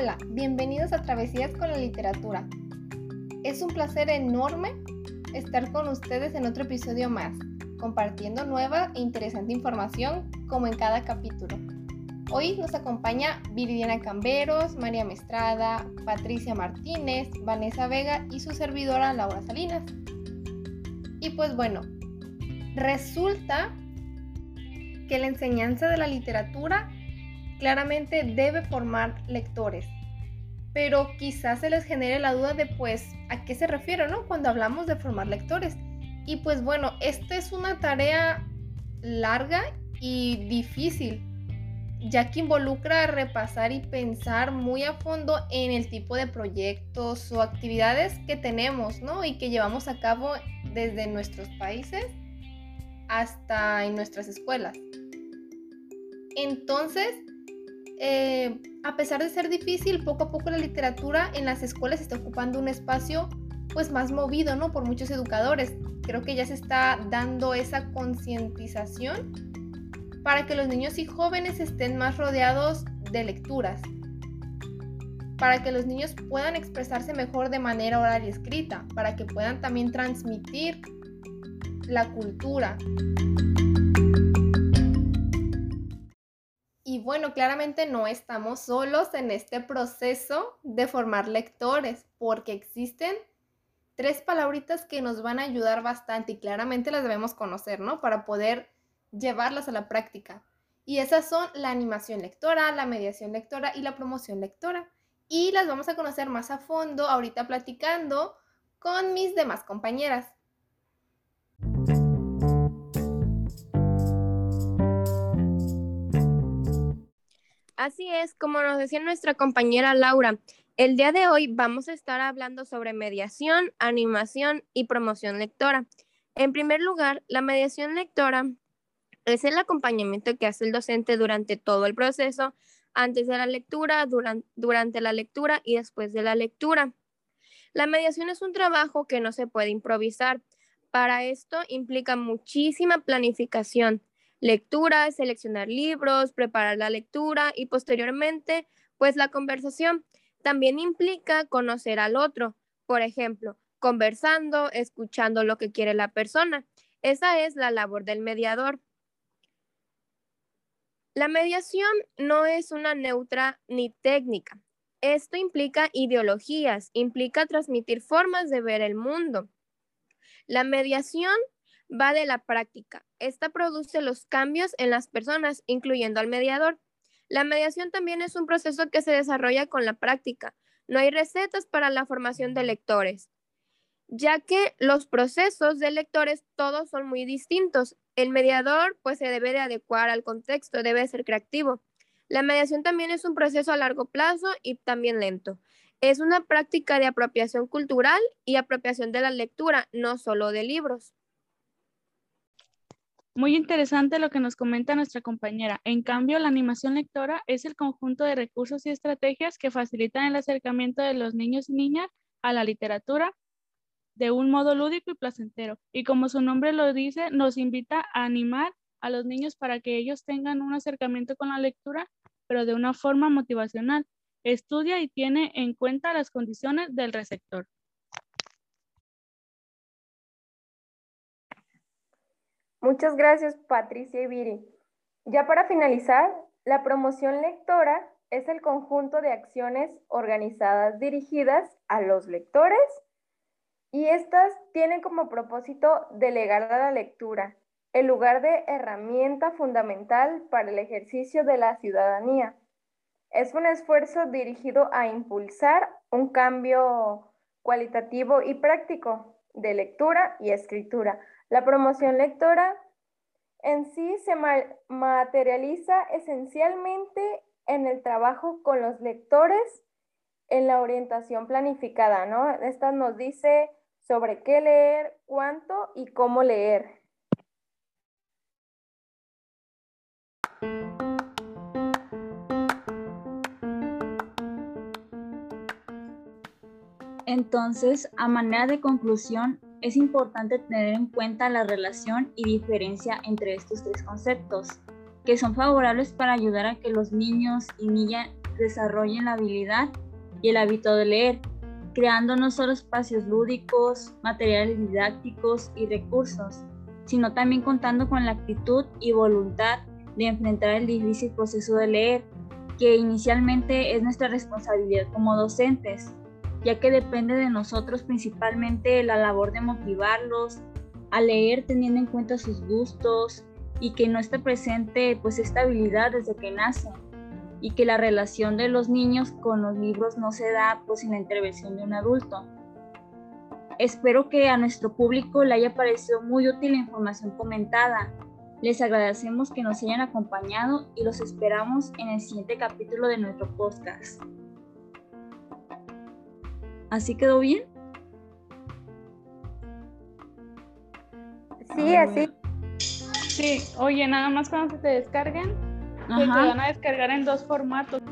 Hola, bienvenidos a Travesías con la Literatura. Es un placer enorme estar con ustedes en otro episodio más, compartiendo nueva e interesante información como en cada capítulo. Hoy nos acompaña Viridiana Camberos, María Mestrada, Patricia Martínez, Vanessa Vega y su servidora Laura Salinas. Y pues bueno, resulta que la enseñanza de la literatura claramente debe formar lectores. Pero quizás se les genere la duda de pues a qué se refiere, ¿no? Cuando hablamos de formar lectores. Y pues bueno, esta es una tarea larga y difícil, ya que involucra repasar y pensar muy a fondo en el tipo de proyectos o actividades que tenemos, ¿no? Y que llevamos a cabo desde nuestros países hasta en nuestras escuelas. Entonces, eh, a pesar de ser difícil, poco a poco la literatura en las escuelas está ocupando un espacio pues más movido, ¿no? Por muchos educadores. Creo que ya se está dando esa concientización para que los niños y jóvenes estén más rodeados de lecturas, para que los niños puedan expresarse mejor de manera oral y escrita, para que puedan también transmitir la cultura. Bueno, claramente no estamos solos en este proceso de formar lectores, porque existen tres palabritas que nos van a ayudar bastante y claramente las debemos conocer, ¿no? Para poder llevarlas a la práctica. Y esas son la animación lectora, la mediación lectora y la promoción lectora. Y las vamos a conocer más a fondo ahorita platicando con mis demás compañeras. Así es, como nos decía nuestra compañera Laura, el día de hoy vamos a estar hablando sobre mediación, animación y promoción lectora. En primer lugar, la mediación lectora es el acompañamiento que hace el docente durante todo el proceso, antes de la lectura, durante, la lectura y después de la lectura. La mediación es un trabajo que no se puede improvisar. Para esto implica muchísima planificación, lectura, seleccionar libros, preparar la lectura y posteriormente, pues la conversación. También implica conocer al otro, por ejemplo, conversando, escuchando lo que quiere la persona. Esa es la labor del mediador. La mediación no es una neutra ni técnica. Esto implica ideologías, implica transmitir formas de ver el mundo. La mediación va de la práctica. Esta produce los cambios en las personas, incluyendo al mediador. La mediación también es un proceso que se desarrolla con la práctica. No hay recetas para la formación de lectores, ya que los procesos de lectores todos son muy distintos. El mediador pues se debe de adecuar al contexto, debe ser creativo. La mediación también es un proceso a largo plazo y también lento. Es una práctica de apropiación cultural y apropiación de la lectura, no solo de libros. Muy interesante lo que nos comenta nuestra compañera. En cambio, la animación lectora es el conjunto de recursos y estrategias que facilitan el acercamiento de los niños y niñas a la literatura de un modo lúdico y placentero. Y como su nombre lo dice, nos invita a animar a los niños para que ellos tengan un acercamiento con la lectura, pero de una forma motivacional. Estudia y tiene en cuenta las condiciones del receptor. Muchas gracias, Patricia y Viri. Ya para finalizar, la promoción lectora es el conjunto de acciones organizadas dirigidas a los lectores y estas tienen como propósito delegar a la lectura, el lugar de herramienta fundamental para el ejercicio de la ciudadanía. Es un esfuerzo dirigido a impulsar un cambio cualitativo y práctico de lectura y escritura la promoción lectora en sí se materializa esencialmente en el trabajo con los lectores en la orientación planificada, ¿no? Esta nos dice sobre qué leer, cuánto y cómo leer. Entonces, a manera de conclusión, es importante tener en cuenta la relación y diferencia entre estos tres conceptos, que son favorables para ayudar a que los niños y niñas desarrollen la habilidad y el hábito de leer, creando no solo espacios lúdicos, materiales didácticos y recursos, sino también contando con la actitud y voluntad de enfrentar el difícil proceso de leer, que inicialmente es nuestra responsabilidad como docentes, ya que depende de nosotros principalmente la labor de motivarlos a leer teniendo en cuenta sus gustos y que no esté presente pues esta habilidad desde que nacen y que la relación de los niños con los libros no se da pues sin la intervención de un adulto. Espero que a nuestro público le haya parecido muy útil la información comentada. Les agradecemos que nos hayan acompañado y los esperamos en el siguiente capítulo de nuestro podcast. ¿Así quedó bien? Sí, así. Sí, oye, nada más cuando se te descarguen, se te van a descargar en dos formatos.